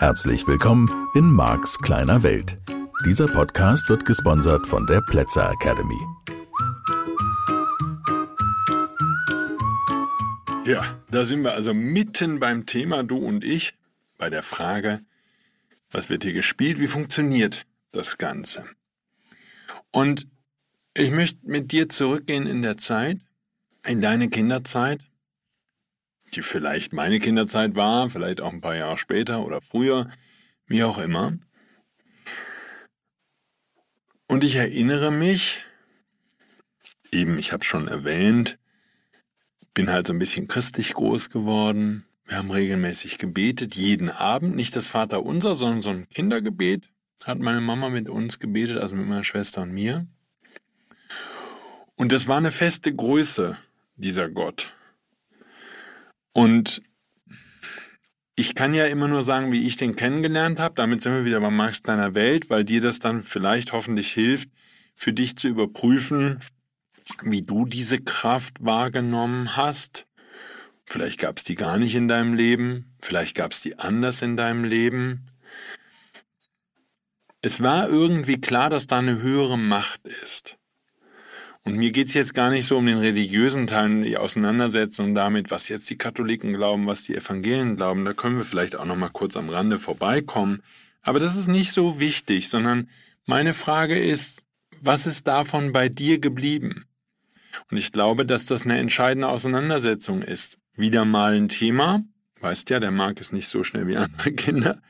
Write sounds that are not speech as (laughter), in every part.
Herzlich willkommen in Marks kleiner Welt. Dieser Podcast wird gesponsert von der Plätzer Academy. Ja, da sind wir also mitten beim Thema du und ich, bei der Frage, was wird hier gespielt, wie funktioniert das Ganze? Und ich möchte mit dir zurückgehen in der Zeit, in deine Kinderzeit, die vielleicht meine Kinderzeit war, vielleicht auch ein paar Jahre später oder früher, wie auch immer. Und ich erinnere mich, eben, ich habe schon erwähnt, bin halt so ein bisschen christlich groß geworden. Wir haben regelmäßig gebetet, jeden Abend, nicht das Vaterunser, sondern so ein Kindergebet hat meine Mama mit uns gebetet, also mit meiner Schwester und mir. Und das war eine feste Größe, dieser Gott. Und ich kann ja immer nur sagen, wie ich den kennengelernt habe. Damit sind wir wieder bei Marx deiner Welt, weil dir das dann vielleicht hoffentlich hilft, für dich zu überprüfen, wie du diese Kraft wahrgenommen hast. Vielleicht gab es die gar nicht in deinem Leben, vielleicht gab es die anders in deinem Leben. Es war irgendwie klar, dass da eine höhere Macht ist. Und mir geht es jetzt gar nicht so um den religiösen Teil, die Auseinandersetzung damit, was jetzt die Katholiken glauben, was die Evangelien glauben. Da können wir vielleicht auch noch mal kurz am Rande vorbeikommen. Aber das ist nicht so wichtig, sondern meine Frage ist, was ist davon bei dir geblieben? Und ich glaube, dass das eine entscheidende Auseinandersetzung ist. Wieder mal ein Thema, weißt ja, der Marc ist nicht so schnell wie andere (laughs) Kinder,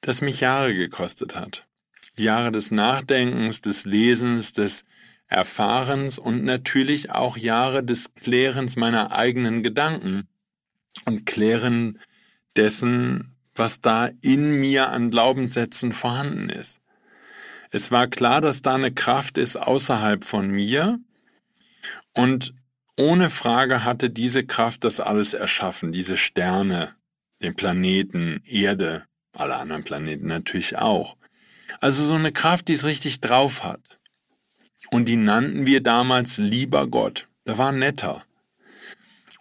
das mich Jahre gekostet hat. Jahre des Nachdenkens, des Lesens, des Erfahrens und natürlich auch Jahre des Klärens meiner eigenen Gedanken und Klären dessen, was da in mir an Glaubenssätzen vorhanden ist. Es war klar, dass da eine Kraft ist außerhalb von mir und ohne Frage hatte diese Kraft das alles erschaffen, diese Sterne, den Planeten, Erde, alle anderen Planeten natürlich auch. Also so eine Kraft, die es richtig drauf hat. Und die nannten wir damals lieber Gott. Der war netter.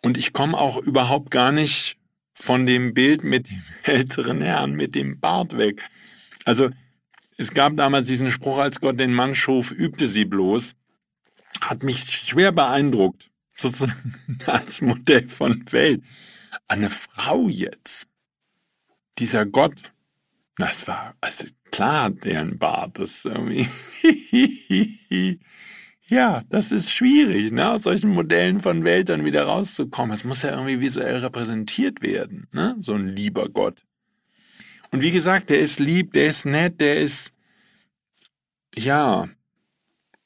Und ich komme auch überhaupt gar nicht von dem Bild mit dem (laughs) älteren Herrn mit dem Bart weg. Also es gab damals diesen Spruch, als Gott den Mann schuf, übte sie bloß. Hat mich schwer beeindruckt, (laughs) sozusagen als Modell von Welt. Eine Frau jetzt. Dieser Gott, das war, also klar hat der einen Bart, das irgendwie, (laughs) ja, das ist schwierig, ne, aus solchen Modellen von Welt dann wieder rauszukommen. Es muss ja irgendwie visuell repräsentiert werden, ne, so ein lieber Gott. Und wie gesagt, der ist lieb, der ist nett, der ist, ja,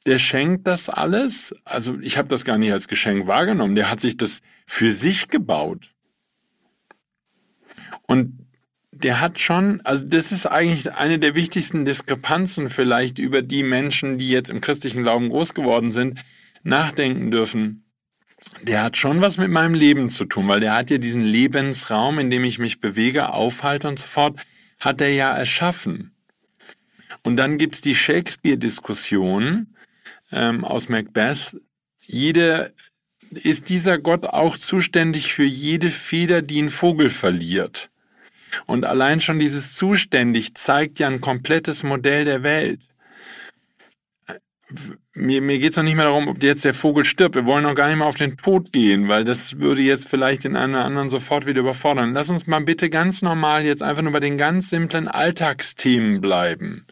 der schenkt das alles. Also ich habe das gar nicht als Geschenk wahrgenommen. Der hat sich das für sich gebaut. Und der hat schon, also das ist eigentlich eine der wichtigsten Diskrepanzen vielleicht über die Menschen, die jetzt im christlichen Glauben groß geworden sind, nachdenken dürfen. Der hat schon was mit meinem Leben zu tun, weil der hat ja diesen Lebensraum, in dem ich mich bewege, aufhalte und so fort, hat er ja erschaffen. Und dann gibt's die Shakespeare-Diskussion ähm, aus Macbeth. Jede, ist dieser Gott auch zuständig für jede Feder, die ein Vogel verliert? Und allein schon dieses zuständig zeigt ja ein komplettes Modell der Welt. Mir, mir geht es noch nicht mehr darum, ob jetzt der Vogel stirbt. Wir wollen noch gar nicht mehr auf den Tod gehen, weil das würde jetzt vielleicht den einen oder anderen sofort wieder überfordern. Lass uns mal bitte ganz normal jetzt einfach nur bei den ganz simplen Alltagsthemen bleiben.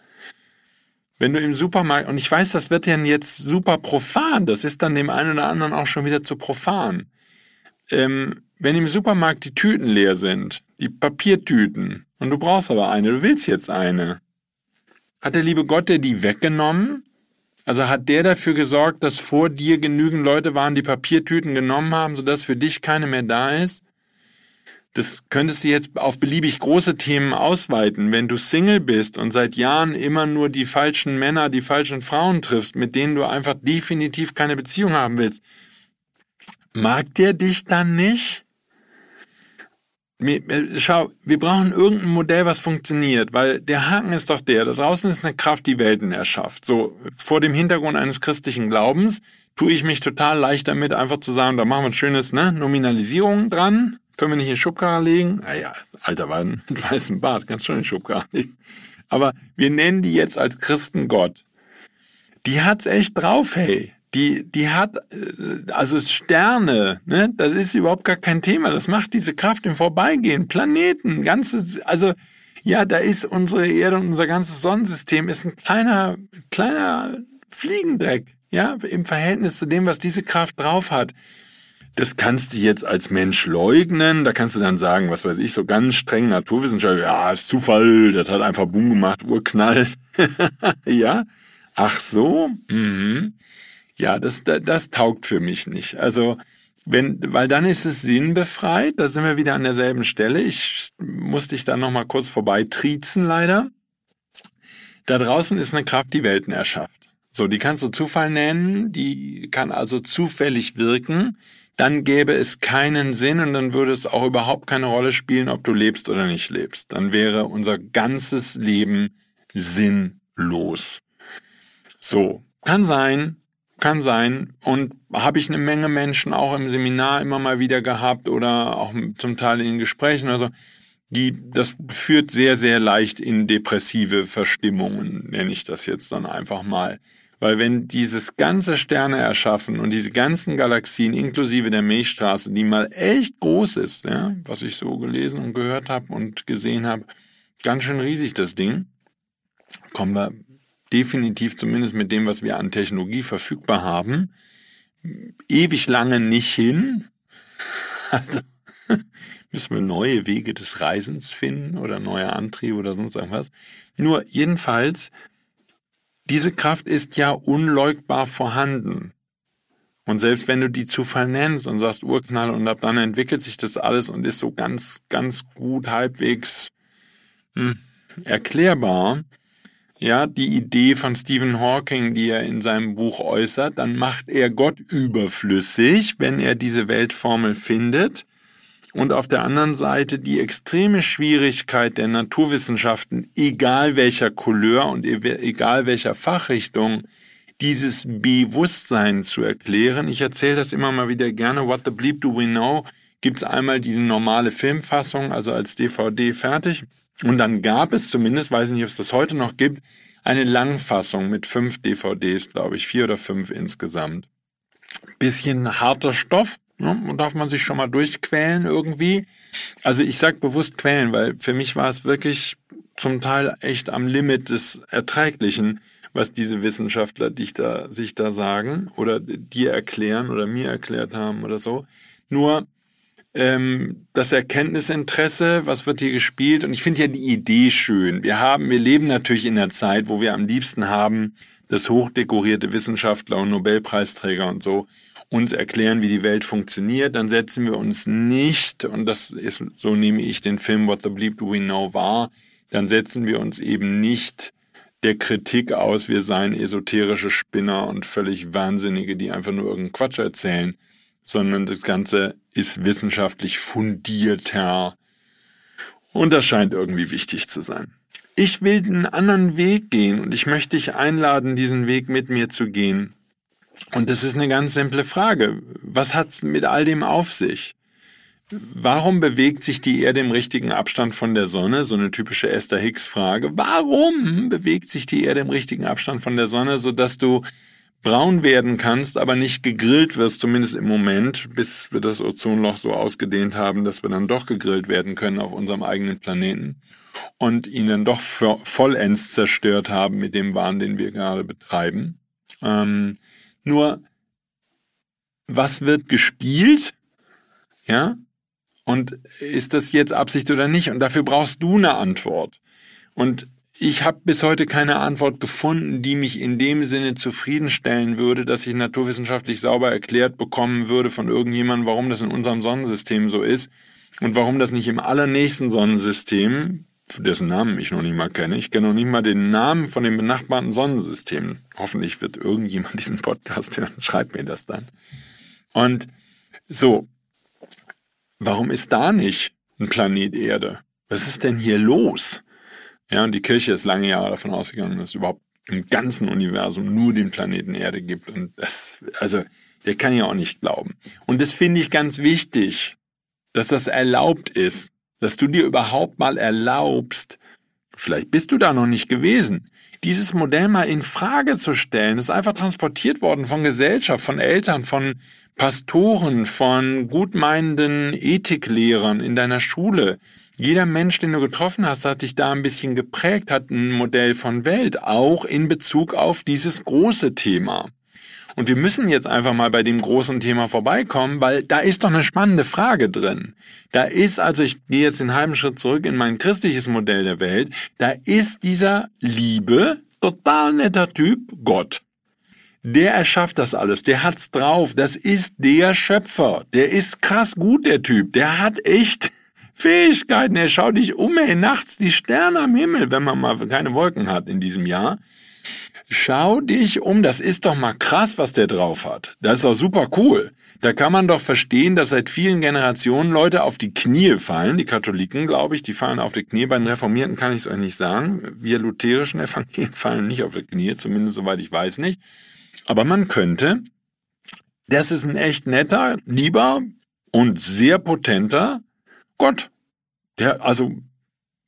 Wenn du im Supermarkt, und ich weiß, das wird ja jetzt super profan, das ist dann dem einen oder anderen auch schon wieder zu profan. Ähm, wenn im Supermarkt die Tüten leer sind, die Papiertüten, und du brauchst aber eine, du willst jetzt eine, hat der liebe Gott dir die weggenommen? Also hat der dafür gesorgt, dass vor dir genügend Leute waren, die Papiertüten genommen haben, sodass für dich keine mehr da ist? Das könntest du jetzt auf beliebig große Themen ausweiten. Wenn du Single bist und seit Jahren immer nur die falschen Männer, die falschen Frauen triffst, mit denen du einfach definitiv keine Beziehung haben willst, mag der dich dann nicht? Schau, wir brauchen irgendein Modell, was funktioniert, weil der Haken ist doch der, da draußen ist eine Kraft, die Welten erschafft. So, vor dem Hintergrund eines christlichen Glaubens tue ich mich total leicht damit, einfach zu sagen, da machen wir ein schönes, ne, Nominalisierung dran, Können wir nicht in Schubkarre legen? Naja, alter Mann (laughs) mit weißem Bart, kannst schon in Schubkarre legen. Aber wir nennen die jetzt als Christen Gott. Die hat's echt drauf, hey. Die, die hat, äh, also Sterne, ne, das ist überhaupt gar kein Thema. Das macht diese Kraft im Vorbeigehen. Planeten, ganzes, also, ja, da ist unsere Erde und unser ganzes Sonnensystem ist ein kleiner, kleiner Fliegendreck, ja, im Verhältnis zu dem, was diese Kraft drauf hat. Das kannst du jetzt als Mensch leugnen. Da kannst du dann sagen, was weiß ich, so ganz streng Naturwissenschaft, ja, ist Zufall, das hat einfach Boom gemacht, Urknall. (laughs) ja? Ach so? Mhm. Ja, das, das, das taugt für mich nicht. Also, wenn, weil dann ist es sinnbefreit, da sind wir wieder an derselben Stelle. Ich musste dich da nochmal kurz vorbei triezen, leider. Da draußen ist eine Kraft, die Welten erschafft. So, die kannst du Zufall nennen, die kann also zufällig wirken dann gäbe es keinen Sinn und dann würde es auch überhaupt keine Rolle spielen, ob du lebst oder nicht lebst. Dann wäre unser ganzes Leben sinnlos. So, kann sein, kann sein. Und habe ich eine Menge Menschen auch im Seminar immer mal wieder gehabt oder auch zum Teil in Gesprächen. Also die, das führt sehr, sehr leicht in depressive Verstimmungen, nenne ich das jetzt dann einfach mal. Weil wenn dieses ganze Sterne erschaffen und diese ganzen Galaxien inklusive der Milchstraße, die mal echt groß ist, ja, was ich so gelesen und gehört habe und gesehen habe, ganz schön riesig das Ding, kommen wir definitiv zumindest mit dem, was wir an Technologie verfügbar haben, ewig lange nicht hin. (laughs) Also (laughs) müssen wir neue Wege des Reisens finden oder neue Antriebe oder sonst irgendwas. Nur jedenfalls diese Kraft ist ja unleugbar vorhanden. Und selbst wenn du die Zufall nennst und sagst Urknall und ab dann entwickelt sich das alles und ist so ganz, ganz gut halbwegs hm, erklärbar, ja, die Idee von Stephen Hawking, die er in seinem Buch äußert, dann macht er Gott überflüssig, wenn er diese Weltformel findet, und auf der anderen Seite die extreme Schwierigkeit der Naturwissenschaften, egal welcher Couleur und egal welcher Fachrichtung, dieses Bewusstsein zu erklären. Ich erzähle das immer mal wieder gerne. What the Bleep Do We Know? Gibt es einmal diese normale Filmfassung, also als DVD fertig. Und dann gab es zumindest, weiß ich nicht, ob es das heute noch gibt, eine Langfassung mit fünf DVDs, glaube ich, vier oder fünf insgesamt. Bisschen harter Stoff, Ne? Und darf man sich schon mal durchquälen irgendwie. Also ich sag bewusst quälen, weil für mich war es wirklich zum Teil echt am Limit des Erträglichen, was diese Wissenschaftler dich da, sich da sagen oder dir erklären oder mir erklärt haben oder so. Nur ähm, das Erkenntnisinteresse, was wird hier gespielt? Und ich finde ja die Idee schön. Wir haben, wir leben natürlich in der Zeit, wo wir am liebsten haben, dass hochdekorierte Wissenschaftler und Nobelpreisträger und so uns erklären, wie die Welt funktioniert, dann setzen wir uns nicht, und das ist, so nehme ich den Film What the Bleep Do We Know wahr, dann setzen wir uns eben nicht der Kritik aus, wir seien esoterische Spinner und völlig Wahnsinnige, die einfach nur irgendeinen Quatsch erzählen, sondern das Ganze ist wissenschaftlich fundierter. Und das scheint irgendwie wichtig zu sein. Ich will einen anderen Weg gehen und ich möchte dich einladen, diesen Weg mit mir zu gehen. Und das ist eine ganz simple Frage. Was hat's mit all dem auf sich? Warum bewegt sich die Erde im richtigen Abstand von der Sonne? So eine typische Esther Hicks Frage. Warum bewegt sich die Erde im richtigen Abstand von der Sonne, sodass du braun werden kannst, aber nicht gegrillt wirst, zumindest im Moment, bis wir das Ozonloch so ausgedehnt haben, dass wir dann doch gegrillt werden können auf unserem eigenen Planeten und ihn dann doch vollends zerstört haben mit dem Wahn, den wir gerade betreiben. Ähm, nur, was wird gespielt? Ja? Und ist das jetzt Absicht oder nicht? Und dafür brauchst du eine Antwort. Und ich habe bis heute keine Antwort gefunden, die mich in dem Sinne zufriedenstellen würde, dass ich naturwissenschaftlich sauber erklärt bekommen würde von irgendjemandem, warum das in unserem Sonnensystem so ist und warum das nicht im allernächsten Sonnensystem dessen Namen ich noch nicht mal kenne. Ich kenne noch nicht mal den Namen von den benachbarten Sonnensystemen. Hoffentlich wird irgendjemand diesen Podcast hören. (laughs) Schreibt mir das dann. Und so, warum ist da nicht ein Planet Erde? Was ist denn hier los? Ja, und die Kirche ist lange Jahre davon ausgegangen, dass es überhaupt im ganzen Universum nur den Planeten Erde gibt. Und das, also, der kann ja auch nicht glauben. Und das finde ich ganz wichtig. dass das erlaubt ist, dass du dir überhaupt mal erlaubst, vielleicht bist du da noch nicht gewesen, dieses Modell mal in Frage zu stellen. Das ist einfach transportiert worden von Gesellschaft, von Eltern, von Pastoren, von gutmeinenden Ethiklehrern in deiner Schule. Jeder Mensch, den du getroffen hast, hat dich da ein bisschen geprägt, hat ein Modell von Welt, auch in Bezug auf dieses große Thema. Und wir müssen jetzt einfach mal bei dem großen Thema vorbeikommen, weil da ist doch eine spannende Frage drin. Da ist, also ich gehe jetzt den halben Schritt zurück in mein christliches Modell der Welt, da ist dieser liebe, total netter Typ Gott. Der erschafft das alles, der hat's drauf, das ist der Schöpfer, der ist krass gut, der Typ, der hat echt (laughs) Fähigkeiten, er schaut dich um, ey, nachts die Sterne am Himmel, wenn man mal keine Wolken hat in diesem Jahr. Schau dich um, das ist doch mal krass, was der drauf hat. Das ist doch super cool. Da kann man doch verstehen, dass seit vielen Generationen Leute auf die Knie fallen. Die Katholiken, glaube ich, die fallen auf die Knie. Bei den Reformierten kann ich es euch nicht sagen. Wir lutherischen Evangelien (laughs) fallen nicht auf die Knie, zumindest soweit ich weiß nicht. Aber man könnte, das ist ein echt netter, lieber und sehr potenter Gott. Der, also,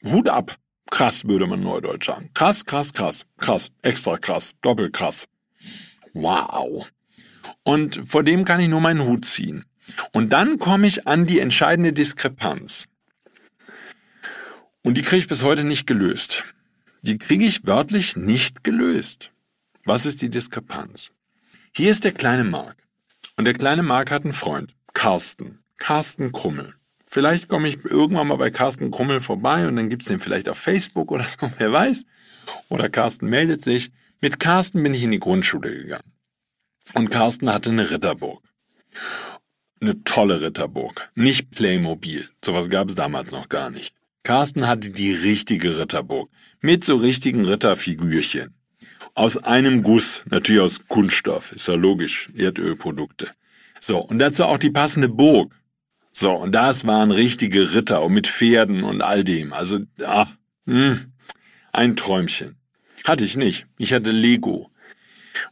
Hut ab. Krass, würde man neudeutsch sagen. Krass, krass, krass, krass, extra krass, doppelt krass. Wow. Und vor dem kann ich nur meinen Hut ziehen. Und dann komme ich an die entscheidende Diskrepanz. Und die kriege ich bis heute nicht gelöst. Die kriege ich wörtlich nicht gelöst. Was ist die Diskrepanz? Hier ist der kleine Mark. Und der kleine Mark hat einen Freund, Carsten. Carsten Krummel. Vielleicht komme ich irgendwann mal bei Carsten Krummel vorbei und dann gibt es den vielleicht auf Facebook oder so, (laughs) wer weiß. Oder Carsten meldet sich. Mit Carsten bin ich in die Grundschule gegangen. Und Carsten hatte eine Ritterburg. Eine tolle Ritterburg. Nicht Playmobil. Sowas gab es damals noch gar nicht. Carsten hatte die richtige Ritterburg. Mit so richtigen Ritterfigürchen. Aus einem Guss. Natürlich aus Kunststoff. Ist ja logisch. Erdölprodukte. So. Und dazu auch die passende Burg. So, und das waren richtige Ritter und mit Pferden und all dem. Also, ah, mh, hm, ein Träumchen. Hatte ich nicht. Ich hatte Lego.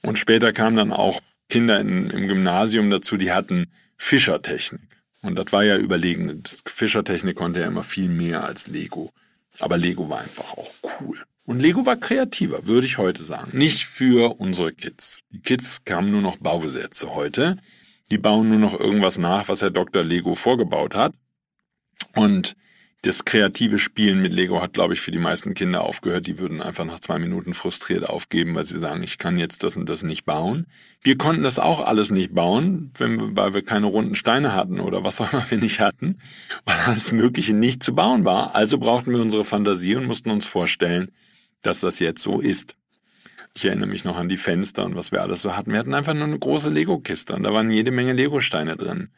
Und später kamen dann auch Kinder in, im Gymnasium dazu, die hatten Fischertechnik. Und das war ja überlegen. Fischertechnik konnte ja immer viel mehr als Lego. Aber Lego war einfach auch cool. Und Lego war kreativer, würde ich heute sagen. Nicht für unsere Kids. Die Kids kamen nur noch Bausätze heute. Die bauen nur noch irgendwas nach, was Herr Dr. Lego vorgebaut hat. Und das kreative Spielen mit Lego hat, glaube ich, für die meisten Kinder aufgehört. Die würden einfach nach zwei Minuten frustriert aufgeben, weil sie sagen, ich kann jetzt das und das nicht bauen. Wir konnten das auch alles nicht bauen, wir, weil wir keine runden Steine hatten oder was auch immer wir nicht hatten, weil alles Mögliche nicht zu bauen war. Also brauchten wir unsere Fantasie und mussten uns vorstellen, dass das jetzt so ist. Ich erinnere mich noch an die Fenster und was wir alles so hatten. Wir hatten einfach nur eine große Lego-Kiste und da waren jede Menge Lego-Steine drin.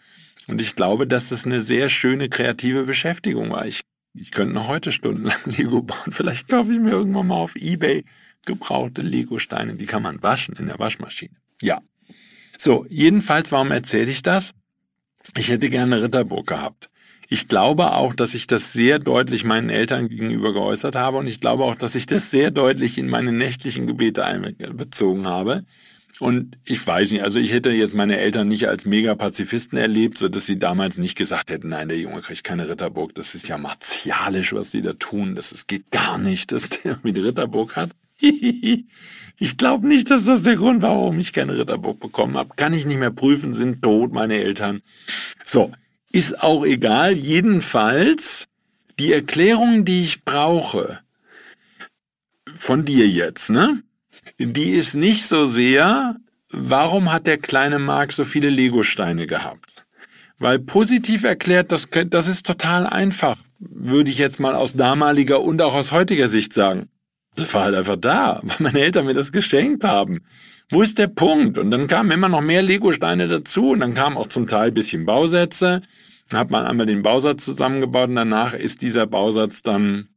Und ich glaube, dass das eine sehr schöne kreative Beschäftigung war. Ich, ich könnte noch heute stundenlang (laughs) Lego bauen. Vielleicht kaufe ich mir irgendwann mal auf Ebay gebrauchte Lego-Steine. Die kann man waschen in der Waschmaschine. Ja. So, jedenfalls, warum erzähle ich das? Ich hätte gerne Ritterburg gehabt. Ich glaube auch, dass ich das sehr deutlich meinen Eltern gegenüber geäußert habe und ich glaube auch, dass ich das sehr deutlich in meine nächtlichen Gebete einbezogen habe. Und ich weiß nicht, also ich hätte jetzt meine Eltern nicht als Mega-Pazifisten erlebt, so dass sie damals nicht gesagt hätten, nein, der Junge kriegt keine Ritterburg, das ist ja martialisch, was die da tun, das ist, geht gar nicht, dass der die Ritterburg hat. (laughs) ich glaube nicht, dass das der Grund war, warum ich keine Ritterburg bekommen habe. Kann ich nicht mehr prüfen, sind tot meine Eltern. So, ist auch egal. Jedenfalls, die Erklärung, die ich brauche, von dir jetzt, ne? Die ist nicht so sehr, warum hat der kleine Mark so viele Legosteine gehabt? Weil positiv erklärt, das, das ist total einfach, würde ich jetzt mal aus damaliger und auch aus heutiger Sicht sagen. Das war halt einfach da, weil meine Eltern mir das geschenkt haben. Wo ist der Punkt? Und dann kamen immer noch mehr Legosteine dazu und dann kamen auch zum Teil bisschen Bausätze. Dann hat man einmal den Bausatz zusammengebaut und danach ist dieser Bausatz dann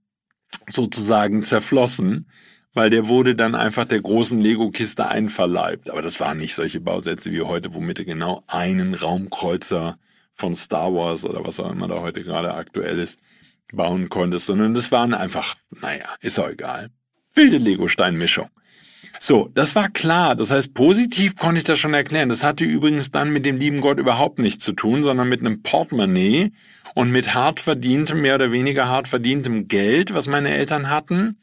sozusagen zerflossen, weil der wurde dann einfach der großen Lego-Kiste einverleibt. Aber das waren nicht solche Bausätze wie heute, womit du genau einen Raumkreuzer von Star Wars oder was auch immer da heute gerade aktuell ist, bauen konntest, sondern das waren einfach, naja, ist auch egal. Wilde Lego-Steinmischung. So, das war klar. Das heißt, positiv konnte ich das schon erklären. Das hatte übrigens dann mit dem lieben Gott überhaupt nichts zu tun, sondern mit einem Portemonnaie und mit hart verdientem, mehr oder weniger hart verdientem Geld, was meine Eltern hatten.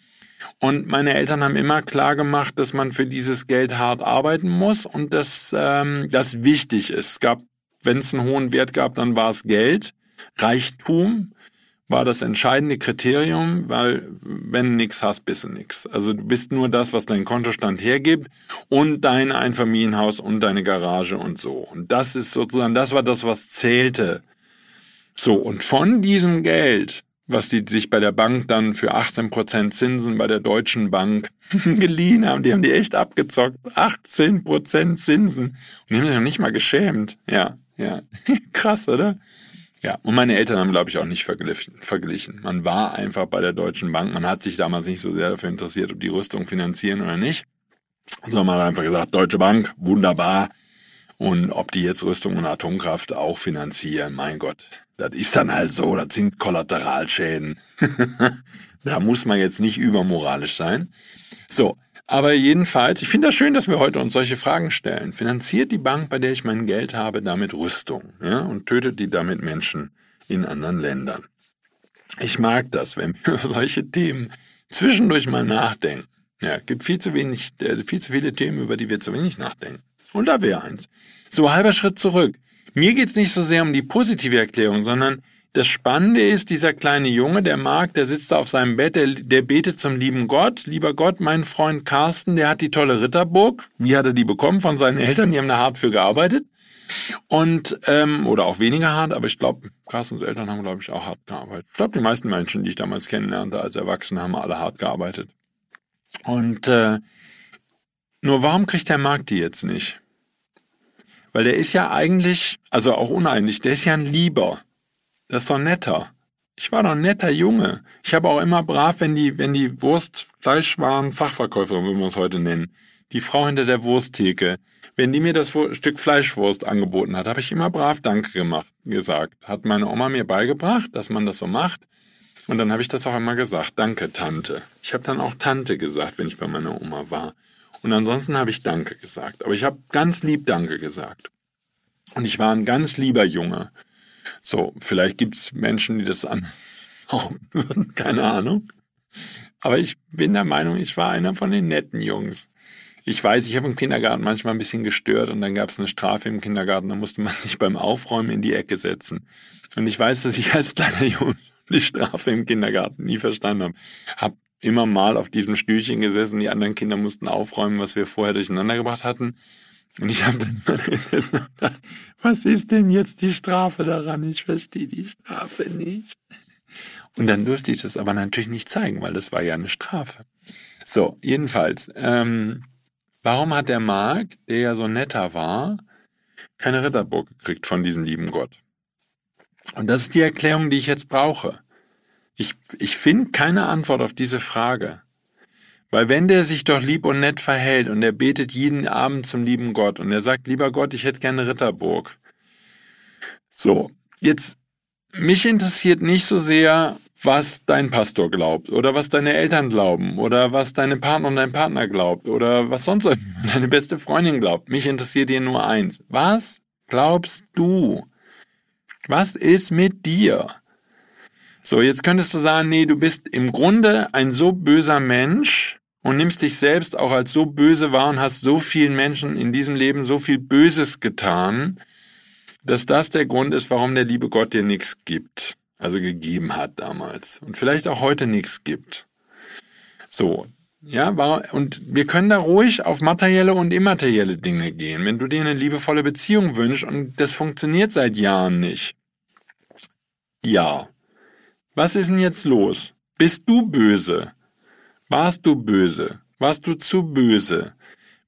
Und meine Eltern haben immer klar gemacht, dass man für dieses Geld hart arbeiten muss und dass ähm, das wichtig ist. Es gab, wenn es einen hohen Wert gab, dann war es Geld, Reichtum war das entscheidende Kriterium, weil wenn nichts hast, bist du nichts. Also du bist nur das, was dein Kontostand hergibt und dein Einfamilienhaus und deine Garage und so. Und das ist sozusagen, das war das, was zählte. So, und von diesem Geld, was die sich bei der Bank dann für 18% Zinsen bei der Deutschen Bank (laughs) geliehen haben, die haben die echt abgezockt. 18% Zinsen. Und die haben sich noch nicht mal geschämt. Ja, ja. (laughs) Krass, oder? Ja, und meine Eltern haben, glaube ich, auch nicht verglichen. Man war einfach bei der Deutschen Bank. Man hat sich damals nicht so sehr dafür interessiert, ob die Rüstung finanzieren oder nicht. Sondern man hat einfach gesagt, Deutsche Bank, wunderbar. Und ob die jetzt Rüstung und Atomkraft auch finanzieren, mein Gott, das ist dann halt so, das sind Kollateralschäden. (laughs) da muss man jetzt nicht übermoralisch sein. So, aber jedenfalls, ich finde das schön, dass wir heute uns solche Fragen stellen. Finanziert die Bank, bei der ich mein Geld habe, damit Rüstung ja, und tötet die damit Menschen in anderen Ländern? Ich mag das, wenn wir über (laughs) solche Themen zwischendurch mal nachdenken. Ja, gibt viel zu wenig, äh, viel zu viele Themen, über die wir zu wenig nachdenken. Und da wäre eins. So halber Schritt zurück. Mir geht's nicht so sehr um die positive Erklärung, sondern das Spannende ist, dieser kleine Junge, der Marc, der sitzt da auf seinem Bett, der, der betet zum lieben Gott. Lieber Gott, mein Freund Carsten, der hat die tolle Ritterburg. Wie hat er die bekommen? Von seinen Eltern, die haben da hart für gearbeitet. Und, ähm, oder auch weniger hart, aber ich glaube, Carstens Eltern haben, glaube ich, auch hart gearbeitet. Ich glaube, die meisten Menschen, die ich damals kennenlernte als Erwachsene, haben alle hart gearbeitet. Und äh, nur warum kriegt der Marc die jetzt nicht? Weil der ist ja eigentlich, also auch uneinig, der ist ja ein Lieber. Das ist doch netter. Ich war doch ein netter Junge. Ich habe auch immer brav, wenn die, wenn die Wurst, Fleischwaren, Fachverkäuferin, wie wir es heute nennen, die Frau hinter der Wursttheke, wenn die mir das Stück Fleischwurst angeboten hat, habe ich immer brav Danke gemacht, gesagt. Hat meine Oma mir beigebracht, dass man das so macht. Und dann habe ich das auch immer gesagt. Danke, Tante. Ich habe dann auch Tante gesagt, wenn ich bei meiner Oma war. Und ansonsten habe ich Danke gesagt. Aber ich habe ganz lieb Danke gesagt. Und ich war ein ganz lieber Junge. So, vielleicht gibt es Menschen, die das anders würden, (laughs) keine Ahnung. Aber ich bin der Meinung, ich war einer von den netten Jungs. Ich weiß, ich habe im Kindergarten manchmal ein bisschen gestört und dann gab es eine Strafe im Kindergarten, da musste man (laughs) sich beim Aufräumen in die Ecke setzen. Und ich weiß, dass ich als kleiner Junge (laughs) die Strafe im Kindergarten nie verstanden habe. Hab immer mal auf diesem Stühlchen gesessen. Die anderen Kinder mussten aufräumen, was wir vorher durcheinander gebracht hatten. Und ich habe dann (laughs) gedacht, was ist denn jetzt die Strafe daran? Ich verstehe die Strafe nicht. Und dann durfte ich das aber natürlich nicht zeigen, weil das war ja eine Strafe. So, jedenfalls, ähm, warum hat der Mark, der ja so netter war, keine Ritterburg gekriegt von diesem lieben Gott? Und das ist die Erklärung, die ich jetzt brauche. Ich, ich finde keine Antwort auf diese Frage. Weil wenn der sich doch lieb und nett verhält und er betet jeden Abend zum lieben Gott und er sagt, lieber Gott, ich hätte gerne Ritterburg. So, jetzt, mich interessiert nicht so sehr, was dein Pastor glaubt oder was deine Eltern glauben oder was deine Partner und dein Partner glaubt oder was sonst (laughs) deine beste Freundin glaubt. Mich interessiert dir nur eins. Was glaubst du? Was ist mit dir? So, jetzt könntest du sagen, nee, du bist im Grunde ein so böser Mensch und nimmst dich selbst auch als so böse wahr und hast so vielen Menschen in diesem Leben so viel Böses getan, dass das der Grund ist, warum der liebe Gott dir nichts gibt. Also gegeben hat damals. Und vielleicht auch heute nichts gibt. So. Ja, und wir können da ruhig auf materielle und immaterielle Dinge gehen. Wenn du dir eine liebevolle Beziehung wünschst und das funktioniert seit Jahren nicht. Ja, was ist denn jetzt los? Bist du böse? Warst du böse? Warst du zu böse?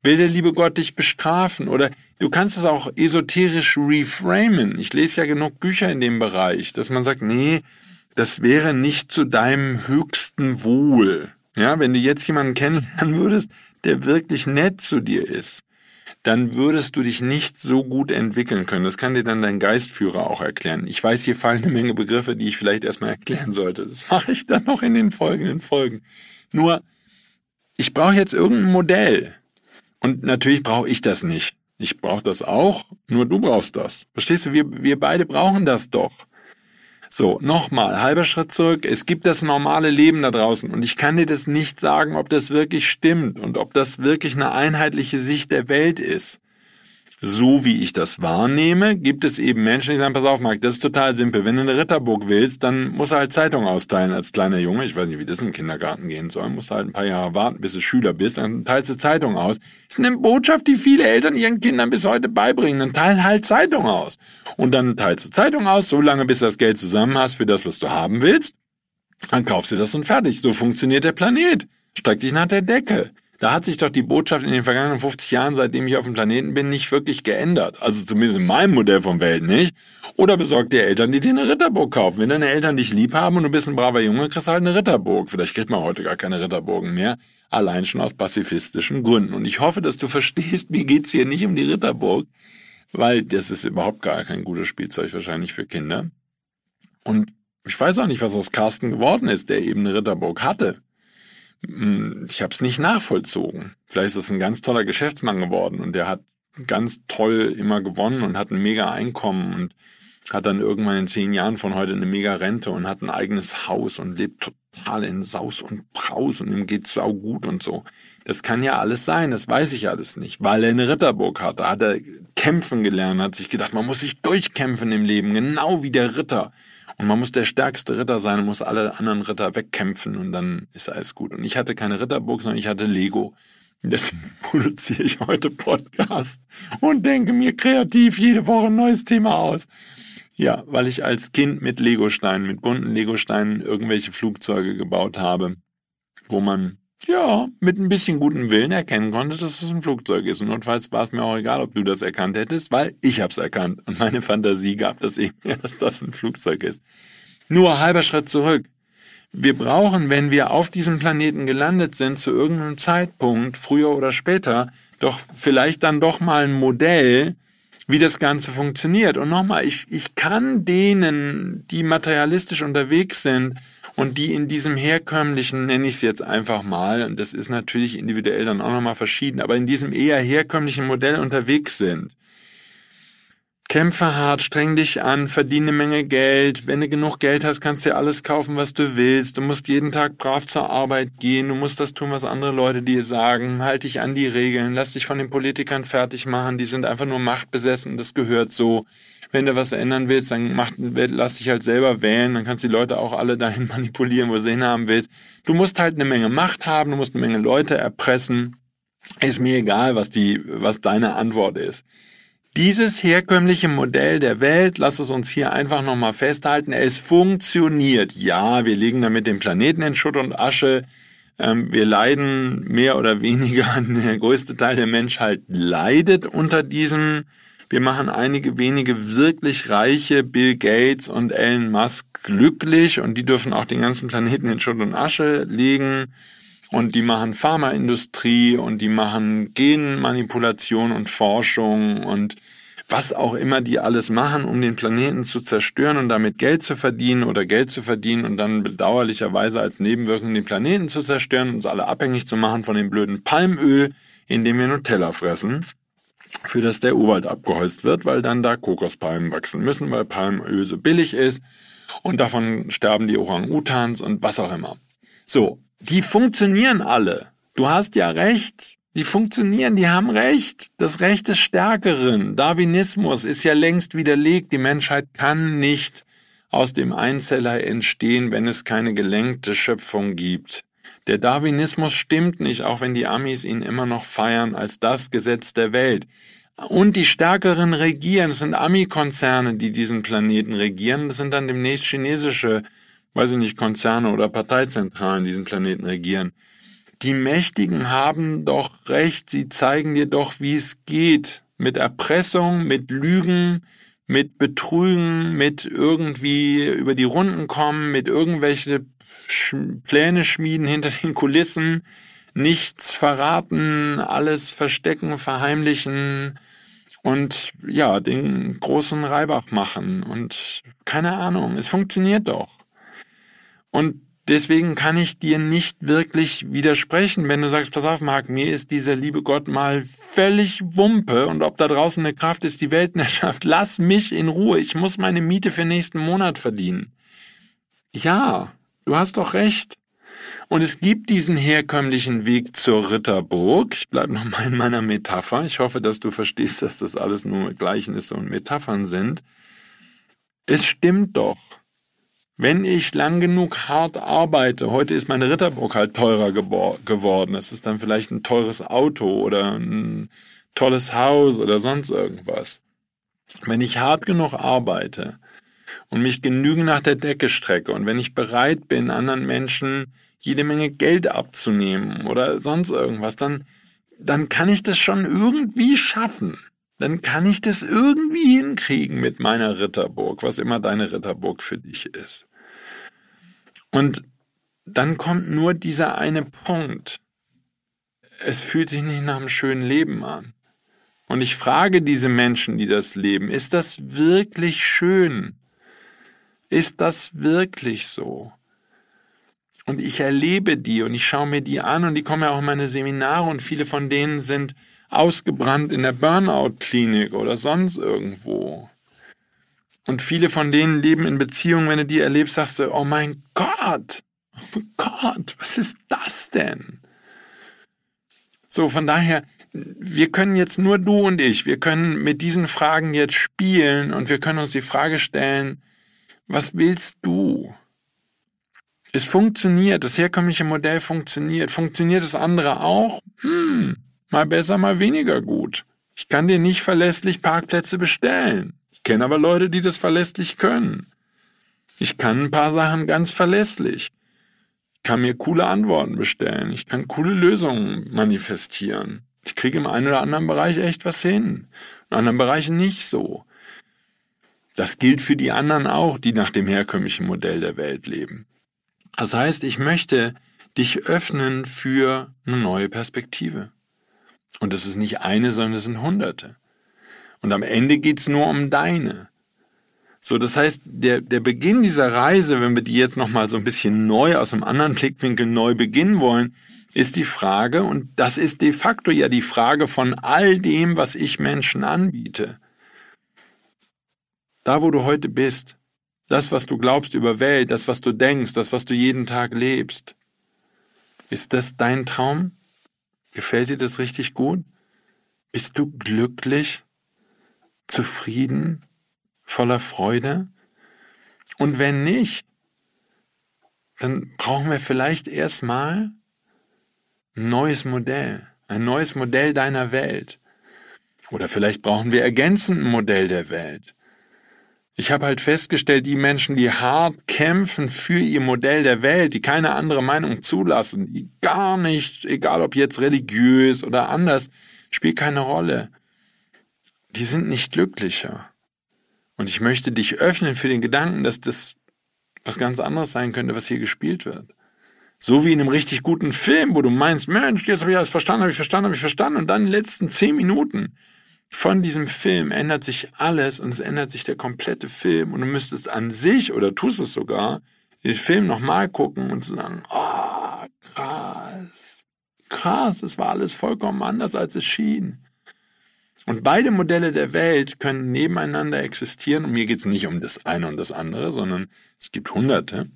Will der liebe Gott dich bestrafen? Oder du kannst es auch esoterisch reframen. Ich lese ja genug Bücher in dem Bereich, dass man sagt, nee, das wäre nicht zu deinem höchsten Wohl. Ja, wenn du jetzt jemanden kennenlernen würdest, der wirklich nett zu dir ist, dann würdest du dich nicht so gut entwickeln können. Das kann dir dann dein Geistführer auch erklären. Ich weiß, hier fallen eine Menge Begriffe, die ich vielleicht erstmal erklären sollte. Das mache ich dann noch in den folgenden Folgen. Nur, ich brauche jetzt irgendein Modell. Und natürlich brauche ich das nicht. Ich brauche das auch, nur du brauchst das. Verstehst du? Wir, wir beide brauchen das doch. So, nochmal, halber Schritt zurück. Es gibt das normale Leben da draußen und ich kann dir das nicht sagen, ob das wirklich stimmt und ob das wirklich eine einheitliche Sicht der Welt ist so wie ich das wahrnehme, gibt es eben Menschen, die sagen, pass auf, Marc, das ist total simpel. Wenn du eine Ritterburg willst, dann musst du halt Zeitung austeilen als kleiner Junge. Ich weiß nicht, wie das im Kindergarten gehen soll. Musst du halt ein paar Jahre warten, bis du Schüler bist. Dann teilst du Zeitung aus. Das ist eine Botschaft, die viele Eltern ihren Kindern bis heute beibringen. Dann teil halt Zeitung aus. Und dann teilst du Zeitung aus, so lange, bis du das Geld zusammen hast für das, was du haben willst. Dann kaufst du das und fertig. So funktioniert der Planet. Streck dich nach der Decke. Da hat sich doch die Botschaft in den vergangenen 50 Jahren, seitdem ich auf dem Planeten bin, nicht wirklich geändert. Also zumindest in meinem Modell von Welt nicht. Oder besorgt dir Eltern, die dir eine Ritterburg kaufen. Wenn deine Eltern dich lieb haben und du bist ein braver Junge, kriegst du halt eine Ritterburg. Vielleicht kriegt man heute gar keine Ritterburgen mehr. Allein schon aus pazifistischen Gründen. Und ich hoffe, dass du verstehst, (laughs) mir geht's hier nicht um die Ritterburg. Weil das ist überhaupt gar kein gutes Spielzeug wahrscheinlich für Kinder. Und ich weiß auch nicht, was aus Carsten geworden ist, der eben eine Ritterburg hatte. Hm, ich habe es nicht nachvollzogen. Vielleicht ist es ein ganz toller Geschäftsmann geworden und der hat ganz toll immer gewonnen und hat ein mega Einkommen und hat dann irgendwann in zehn Jahren von heute eine mega Rente und hat ein eigenes Haus und lebt total in Saus und Braus und ihm geht's sau gut und so. Das kann ja alles sein, das weiß ich alles nicht, weil er eine Ritterburg hat. Da hat er kämpfen gelernt, hat sich gedacht, man muss sich durchkämpfen im Leben, genau wie der Ritter. Und man muss der stärkste Ritter sein und muss alle anderen Ritter wegkämpfen und dann ist alles gut. Und ich hatte keine Ritterburg, sondern ich hatte Lego. Deswegen (laughs) produziere ich heute Podcast und denke mir kreativ jede Woche ein neues Thema aus. Ja, weil ich als Kind mit Legosteinen, mit bunten Legosteinen irgendwelche Flugzeuge gebaut habe, wo man ja, mit ein bisschen gutem Willen erkennen konnte, dass es ein Flugzeug ist. Und notfalls war es mir auch egal, ob du das erkannt hättest, weil ich hab's erkannt. Und meine Fantasie gab das eben, dass das ein Flugzeug ist. Nur halber Schritt zurück. Wir brauchen, wenn wir auf diesem Planeten gelandet sind, zu irgendeinem Zeitpunkt, früher oder später, doch vielleicht dann doch mal ein Modell, wie das Ganze funktioniert. Und nochmal, ich, ich kann denen, die materialistisch unterwegs sind, und die in diesem herkömmlichen, nenne ich es jetzt einfach mal, und das ist natürlich individuell dann auch nochmal verschieden, aber in diesem eher herkömmlichen Modell unterwegs sind. Kämpfe hart, streng dich an, verdiene eine Menge Geld. Wenn du genug Geld hast, kannst du dir alles kaufen, was du willst. Du musst jeden Tag brav zur Arbeit gehen. Du musst das tun, was andere Leute dir sagen. Halt dich an die Regeln. Lass dich von den Politikern fertig machen. Die sind einfach nur machtbesessen und das gehört so wenn du was ändern willst, dann mach, lass dich halt selber wählen, dann kannst du die Leute auch alle dahin (laughs) manipulieren, wo du sie hinhaben willst. Du musst halt eine Menge Macht haben, du musst eine Menge Leute erpressen. Ist mir egal, was die, was deine Antwort ist. Dieses herkömmliche Modell der Welt, lass es uns hier einfach nochmal festhalten, es funktioniert. Ja, wir legen damit den Planeten in Schutt und Asche. Ähm, wir leiden mehr oder weniger, (laughs) der größte Teil der Menschheit leidet unter diesem wir machen einige wenige wirklich reiche, Bill Gates und Elon Musk, glücklich und die dürfen auch den ganzen Planeten in Schutt und Asche legen. Und die machen Pharmaindustrie und die machen Genmanipulation und Forschung und was auch immer die alles machen, um den Planeten zu zerstören und damit Geld zu verdienen oder Geld zu verdienen und dann bedauerlicherweise als Nebenwirkung den Planeten zu zerstören, uns alle abhängig zu machen von dem blöden Palmöl, in dem wir Nutella fressen für das der Urwald abgeholzt wird, weil dann da Kokospalmen wachsen müssen, weil Palmöl so billig ist und davon sterben die Orang-Utans und was auch immer. So, die funktionieren alle. Du hast ja recht. Die funktionieren, die haben Recht. Das Recht des Stärkeren. Darwinismus ist ja längst widerlegt. Die Menschheit kann nicht aus dem Einzeller entstehen, wenn es keine gelenkte Schöpfung gibt. Der Darwinismus stimmt nicht, auch wenn die Amis ihn immer noch feiern als das Gesetz der Welt. Und die Stärkeren regieren. Es sind Ami-Konzerne, die diesen Planeten regieren. Das sind dann demnächst chinesische, weiß ich nicht, Konzerne oder Parteizentralen, die diesen Planeten regieren. Die Mächtigen haben doch recht. Sie zeigen dir doch, wie es geht. Mit Erpressung, mit Lügen, mit Betrügen, mit irgendwie über die Runden kommen, mit irgendwelche Pläne schmieden hinter den Kulissen, nichts verraten, alles verstecken, verheimlichen und ja, den großen Reibach machen und keine Ahnung, es funktioniert doch. Und deswegen kann ich dir nicht wirklich widersprechen, wenn du sagst, pass auf, Marc, mir ist dieser liebe Gott mal völlig Wumpe und ob da draußen eine Kraft ist, die Weltherrschaft, (laughs) lass mich in Ruhe, ich muss meine Miete für nächsten Monat verdienen. Ja, du hast doch recht. Und es gibt diesen herkömmlichen Weg zur Ritterburg. Ich bleibe nochmal in meiner Metapher. Ich hoffe, dass du verstehst, dass das alles nur Gleichnisse und Metaphern sind. Es stimmt doch. Wenn ich lang genug hart arbeite, heute ist meine Ritterburg halt teurer geworden. Es ist dann vielleicht ein teures Auto oder ein tolles Haus oder sonst irgendwas. Wenn ich hart genug arbeite und mich genügend nach der Decke strecke und wenn ich bereit bin, anderen Menschen jede Menge Geld abzunehmen oder sonst irgendwas, dann, dann kann ich das schon irgendwie schaffen. Dann kann ich das irgendwie hinkriegen mit meiner Ritterburg, was immer deine Ritterburg für dich ist. Und dann kommt nur dieser eine Punkt. Es fühlt sich nicht nach einem schönen Leben an. Und ich frage diese Menschen, die das leben, ist das wirklich schön? Ist das wirklich so? Und ich erlebe die und ich schaue mir die an und die kommen ja auch in meine Seminare und viele von denen sind ausgebrannt in der Burnout-Klinik oder sonst irgendwo. Und viele von denen leben in Beziehungen, wenn du die erlebst, sagst du, oh mein Gott, oh Gott, was ist das denn? So, von daher, wir können jetzt nur du und ich, wir können mit diesen Fragen jetzt spielen und wir können uns die Frage stellen, was willst du? Es funktioniert, das herkömmliche Modell funktioniert. Funktioniert das andere auch? Hm, mal besser, mal weniger gut. Ich kann dir nicht verlässlich Parkplätze bestellen. Ich kenne aber Leute, die das verlässlich können. Ich kann ein paar Sachen ganz verlässlich. Ich kann mir coole Antworten bestellen. Ich kann coole Lösungen manifestieren. Ich kriege im einen oder anderen Bereich echt was hin. In anderen Bereichen nicht so. Das gilt für die anderen auch, die nach dem herkömmlichen Modell der Welt leben. Das heißt, ich möchte dich öffnen für eine neue Perspektive. Und das ist nicht eine, sondern es sind Hunderte. Und am Ende geht's nur um deine. So, das heißt, der, der Beginn dieser Reise, wenn wir die jetzt nochmal so ein bisschen neu aus einem anderen Blickwinkel neu beginnen wollen, ist die Frage, und das ist de facto ja die Frage von all dem, was ich Menschen anbiete. Da, wo du heute bist, das, was du glaubst über Welt, das, was du denkst, das, was du jeden Tag lebst, ist das dein Traum? Gefällt dir das richtig gut? Bist du glücklich? Zufrieden, voller Freude? Und wenn nicht, dann brauchen wir vielleicht erstmal ein neues Modell, ein neues Modell deiner Welt. Oder vielleicht brauchen wir ergänzend ein Modell der Welt. Ich habe halt festgestellt, die Menschen, die hart kämpfen für ihr Modell der Welt, die keine andere Meinung zulassen, die gar nicht, egal ob jetzt religiös oder anders, spielt keine Rolle die sind nicht glücklicher. Und ich möchte dich öffnen für den Gedanken, dass das was ganz anderes sein könnte, was hier gespielt wird. So wie in einem richtig guten Film, wo du meinst, Mensch, jetzt habe ich alles verstanden, habe ich verstanden, habe ich verstanden. Und dann in den letzten zehn Minuten von diesem Film ändert sich alles und es ändert sich der komplette Film. Und du müsstest an sich oder tust es sogar, den Film nochmal gucken und sagen, oh, krass, krass, es war alles vollkommen anders, als es schien. Und beide Modelle der Welt können nebeneinander existieren. Und mir geht es nicht um das eine und das andere, sondern es gibt Hunderte.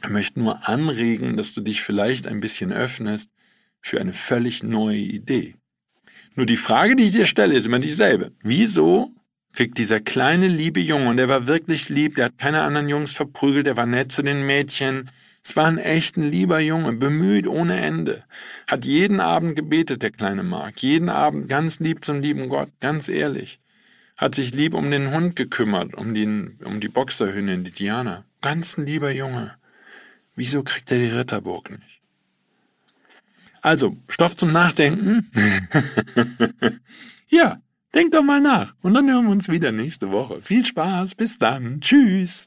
Ich möchte nur anregen, dass du dich vielleicht ein bisschen öffnest für eine völlig neue Idee. Nur die Frage, die ich dir stelle, ist immer dieselbe. Wieso kriegt dieser kleine, liebe Junge, und der war wirklich lieb, der hat keine anderen Jungs verprügelt, der war nett zu den Mädchen, es war ein echt ein lieber Junge, bemüht ohne Ende. Hat jeden Abend gebetet, der kleine Mark. Jeden Abend ganz lieb zum lieben Gott, ganz ehrlich. Hat sich lieb um den Hund gekümmert, um, den, um die Boxerhündin, die Diana. Ganz ein lieber Junge. Wieso kriegt er die Ritterburg nicht? Also, Stoff zum Nachdenken. (laughs) ja, denk doch mal nach. Und dann hören wir uns wieder nächste Woche. Viel Spaß. Bis dann. Tschüss.